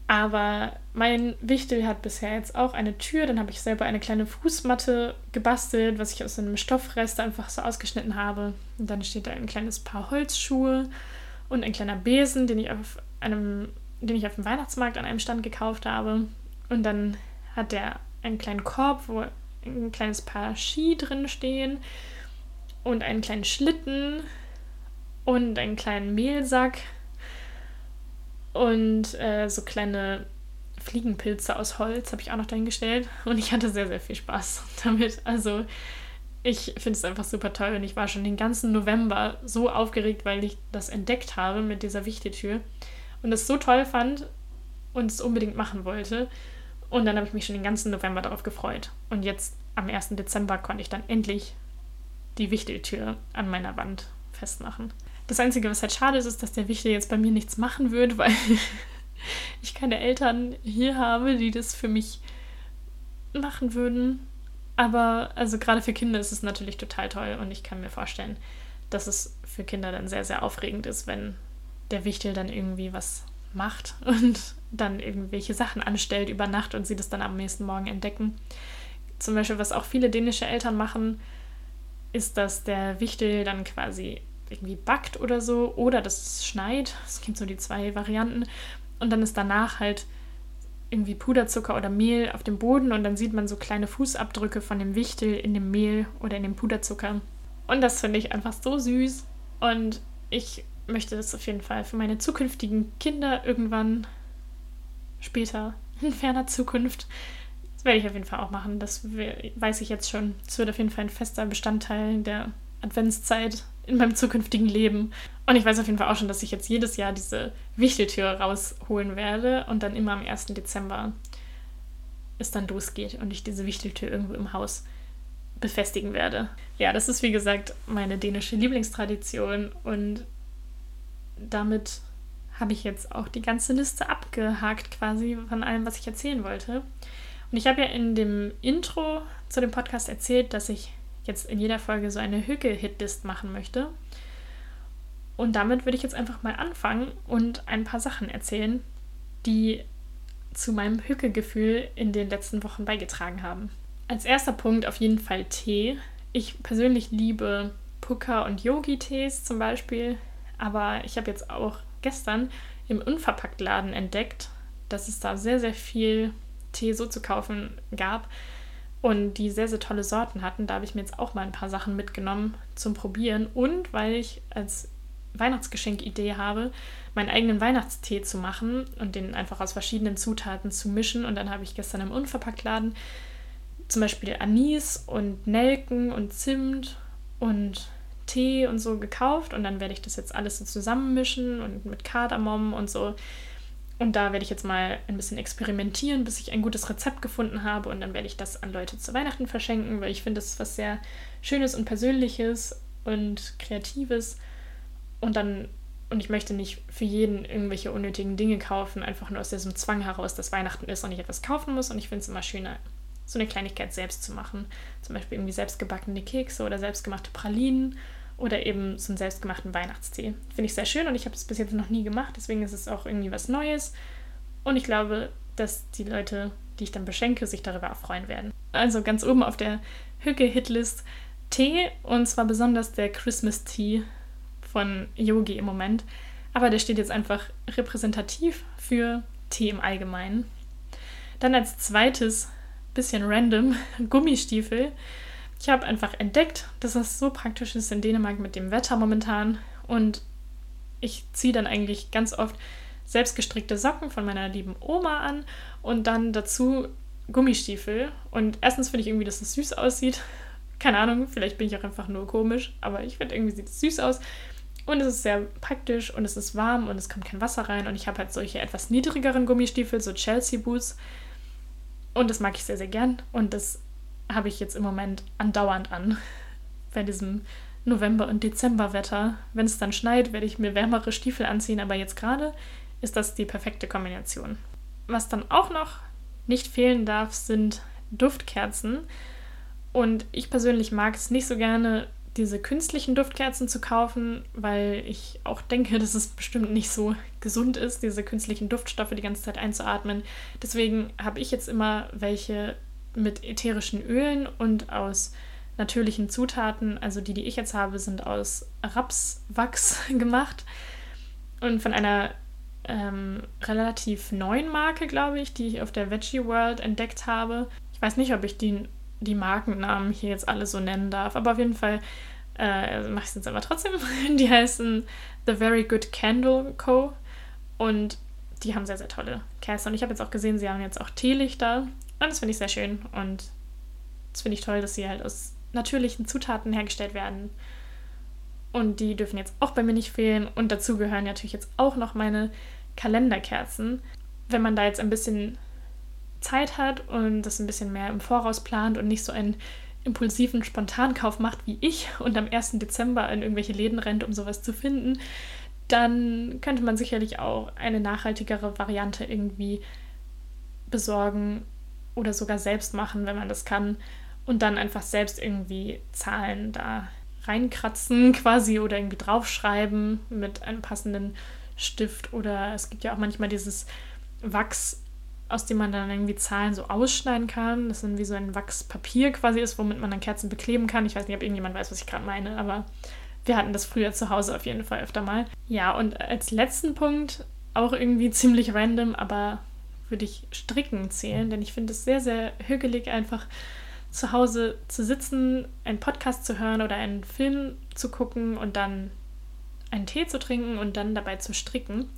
A: Aber mein Wichtel hat bisher jetzt auch eine Tür. Dann habe ich selber eine kleine Fußmatte gebastelt, was ich aus einem Stoffrest einfach so ausgeschnitten habe. Und dann steht da ein kleines Paar Holzschuhe und ein kleiner Besen, den ich auf einem, den ich auf dem Weihnachtsmarkt an einem Stand gekauft habe. Und dann hat der einen kleinen Korb, wo ein kleines Paar Ski drin stehen und einen kleinen Schlitten und einen kleinen Mehlsack und äh, so kleine Fliegenpilze aus Holz habe ich auch noch dahingestellt. Und ich hatte sehr, sehr viel Spaß damit. Also ich finde es einfach super toll. Und ich war schon den ganzen November so aufgeregt, weil ich das entdeckt habe mit dieser Wichtetür. Und es so toll fand und es unbedingt machen wollte. Und dann habe ich mich schon den ganzen November darauf gefreut. Und jetzt am 1. Dezember konnte ich dann endlich die Wichteltür an meiner Wand festmachen. Das Einzige, was halt schade ist, ist, dass der Wichtel jetzt bei mir nichts machen wird, weil ich keine Eltern hier habe, die das für mich machen würden. Aber also gerade für Kinder ist es natürlich total toll und ich kann mir vorstellen, dass es für Kinder dann sehr, sehr aufregend ist, wenn der Wichtel dann irgendwie was macht und dann irgendwelche Sachen anstellt über Nacht und sie das dann am nächsten Morgen entdecken. Zum Beispiel, was auch viele dänische Eltern machen, ist, dass der Wichtel dann quasi irgendwie backt oder so oder dass es schneit. Es gibt so die zwei Varianten. Und dann ist danach halt irgendwie Puderzucker oder Mehl auf dem Boden und dann sieht man so kleine Fußabdrücke von dem Wichtel in dem Mehl oder in dem Puderzucker. Und das finde ich einfach so süß. Und ich möchte das auf jeden Fall für meine zukünftigen Kinder irgendwann später in ferner Zukunft. Das werde ich auf jeden Fall auch machen. Das weiß ich jetzt schon. Es wird auf jeden Fall ein fester Bestandteil der Adventszeit in meinem zukünftigen Leben. Und ich weiß auf jeden Fall auch schon, dass ich jetzt jedes Jahr diese Wichteltür rausholen werde und dann immer am 1. Dezember es dann losgeht und ich diese Wichteltür irgendwo im Haus befestigen werde. Ja, das ist wie gesagt meine dänische Lieblingstradition und damit habe ich jetzt auch die ganze Liste abgehakt quasi von allem, was ich erzählen wollte. Und ich habe ja in dem Intro zu dem Podcast erzählt, dass ich jetzt in jeder Folge so eine Hücke-Hitlist machen möchte. Und damit würde ich jetzt einfach mal anfangen und ein paar Sachen erzählen, die zu meinem Hücke-Gefühl in den letzten Wochen beigetragen haben. Als erster Punkt auf jeden Fall Tee. Ich persönlich liebe Puka- und Yogi-Tees zum Beispiel, aber ich habe jetzt auch gestern im Unverpacktladen entdeckt, dass es da sehr, sehr viel Tee so zu kaufen gab, und die sehr, sehr tolle Sorten hatten. Da habe ich mir jetzt auch mal ein paar Sachen mitgenommen zum Probieren und weil ich als Weihnachtsgeschenk-Idee habe, meinen eigenen Weihnachtstee zu machen und den einfach aus verschiedenen Zutaten zu mischen. Und dann habe ich gestern im Unverpacktladen zum Beispiel Anis und Nelken und Zimt und Tee und so gekauft und dann werde ich das jetzt alles so zusammenmischen und mit Kardamom und so. Und da werde ich jetzt mal ein bisschen experimentieren, bis ich ein gutes Rezept gefunden habe. Und dann werde ich das an Leute zu Weihnachten verschenken, weil ich finde, das ist was sehr Schönes und Persönliches und Kreatives. Und dann, und ich möchte nicht für jeden irgendwelche unnötigen Dinge kaufen, einfach nur aus diesem Zwang heraus, dass Weihnachten ist und ich etwas kaufen muss. Und ich finde es immer schöner, so eine Kleinigkeit selbst zu machen. Zum Beispiel irgendwie selbstgebackene Kekse oder selbstgemachte Pralinen oder eben so einen selbstgemachten Weihnachtstee. Finde ich sehr schön und ich habe es bis jetzt noch nie gemacht, deswegen ist es auch irgendwie was Neues. Und ich glaube, dass die Leute, die ich dann beschenke, sich darüber auch freuen werden. Also ganz oben auf der Hücke-Hitlist Tee und zwar besonders der Christmas Tea von Yogi im Moment. Aber der steht jetzt einfach repräsentativ für Tee im Allgemeinen. Dann als zweites, bisschen random, Gummistiefel. Ich habe einfach entdeckt, dass das so praktisch ist in Dänemark mit dem Wetter momentan. Und ich ziehe dann eigentlich ganz oft selbstgestrickte Socken von meiner lieben Oma an und dann dazu Gummistiefel. Und erstens finde ich irgendwie, dass es süß aussieht. Keine Ahnung, vielleicht bin ich auch einfach nur komisch, aber ich finde irgendwie sieht es süß aus. Und es ist sehr praktisch und es ist warm und es kommt kein Wasser rein. Und ich habe halt solche etwas niedrigeren Gummistiefel, so Chelsea Boots. Und das mag ich sehr, sehr gern. Und das habe ich jetzt im Moment andauernd an. Bei diesem November- und Dezemberwetter. Wenn es dann schneit, werde ich mir wärmere Stiefel anziehen, aber jetzt gerade ist das die perfekte Kombination. Was dann auch noch nicht fehlen darf, sind Duftkerzen. Und ich persönlich mag es nicht so gerne, diese künstlichen Duftkerzen zu kaufen, weil ich auch denke, dass es bestimmt nicht so gesund ist, diese künstlichen Duftstoffe die ganze Zeit einzuatmen. Deswegen habe ich jetzt immer welche mit ätherischen Ölen und aus natürlichen Zutaten. Also die, die ich jetzt habe, sind aus Rapswachs gemacht und von einer ähm, relativ neuen Marke, glaube ich, die ich auf der Veggie World entdeckt habe. Ich weiß nicht, ob ich die, die Markennamen hier jetzt alle so nennen darf, aber auf jeden Fall äh, mache ich es jetzt aber trotzdem. Die heißen The Very Good Candle Co. Und die haben sehr, sehr tolle Kerzen. Und ich habe jetzt auch gesehen, sie haben jetzt auch Teelichter. Und das finde ich sehr schön. Und das finde ich toll, dass sie halt aus natürlichen Zutaten hergestellt werden. Und die dürfen jetzt auch bei mir nicht fehlen. Und dazu gehören natürlich jetzt auch noch meine Kalenderkerzen. Wenn man da jetzt ein bisschen Zeit hat und das ein bisschen mehr im Voraus plant und nicht so einen impulsiven Spontankauf macht wie ich und am 1. Dezember in irgendwelche Läden rennt, um sowas zu finden, dann könnte man sicherlich auch eine nachhaltigere Variante irgendwie besorgen oder sogar selbst machen, wenn man das kann. Und dann einfach selbst irgendwie Zahlen da reinkratzen quasi oder irgendwie draufschreiben mit einem passenden Stift. Oder es gibt ja auch manchmal dieses Wachs, aus dem man dann irgendwie Zahlen so ausschneiden kann. Das dann wie so ein Wachspapier quasi ist, womit man dann Kerzen bekleben kann. Ich weiß nicht, ob irgendjemand weiß, was ich gerade meine, aber wir hatten das früher zu Hause auf jeden Fall öfter mal. Ja, und als letzten Punkt, auch irgendwie ziemlich random, aber würde ich Stricken zählen, denn ich finde es sehr, sehr hügelig, einfach zu Hause zu sitzen, einen Podcast zu hören oder einen Film zu gucken und dann einen Tee zu trinken und dann dabei zu stricken.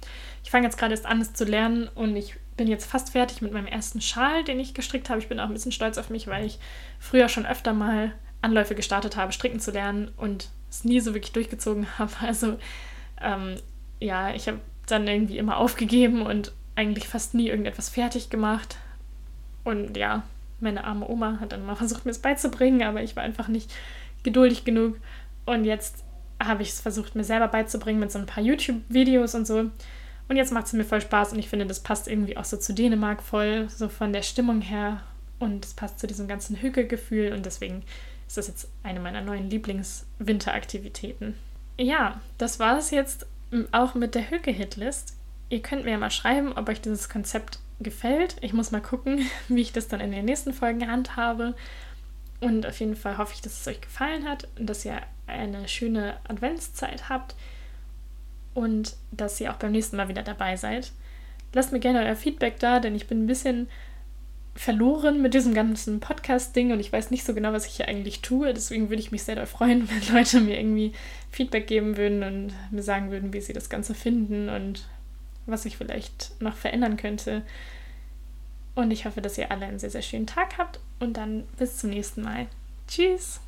A: Ich fange jetzt gerade erst an, es zu lernen und ich bin jetzt fast fertig mit meinem ersten Schal, den ich gestrickt habe. Ich bin auch ein bisschen stolz auf mich, weil ich früher schon öfter mal Anläufe gestartet habe, stricken zu lernen und es nie so wirklich durchgezogen habe. Also ähm, ja, ich habe dann irgendwie immer aufgegeben und eigentlich fast nie irgendetwas fertig gemacht. Und ja, meine arme Oma hat dann mal versucht, mir es beizubringen, aber ich war einfach nicht geduldig genug. Und jetzt habe ich es versucht, mir selber beizubringen mit so ein paar YouTube-Videos und so. Und jetzt macht es mir voll Spaß und ich finde, das passt irgendwie auch so zu Dänemark voll, so von der Stimmung her. Und es passt zu diesem ganzen Hücke-Gefühl und deswegen ist das jetzt eine meiner neuen Lieblings-Winteraktivitäten. Ja, das war es jetzt auch mit der Hücke-Hitlist. Ihr könnt mir ja mal schreiben, ob euch dieses Konzept gefällt. Ich muss mal gucken, wie ich das dann in den nächsten Folgen handhabe. Und auf jeden Fall hoffe ich, dass es euch gefallen hat und dass ihr eine schöne Adventszeit habt und dass ihr auch beim nächsten Mal wieder dabei seid. Lasst mir gerne euer Feedback da, denn ich bin ein bisschen verloren mit diesem ganzen Podcast-Ding und ich weiß nicht so genau, was ich hier eigentlich tue. Deswegen würde ich mich sehr freuen, wenn Leute mir irgendwie Feedback geben würden und mir sagen würden, wie sie das Ganze finden und was ich vielleicht noch verändern könnte. Und ich hoffe, dass ihr alle einen sehr, sehr schönen Tag habt und dann bis zum nächsten Mal. Tschüss!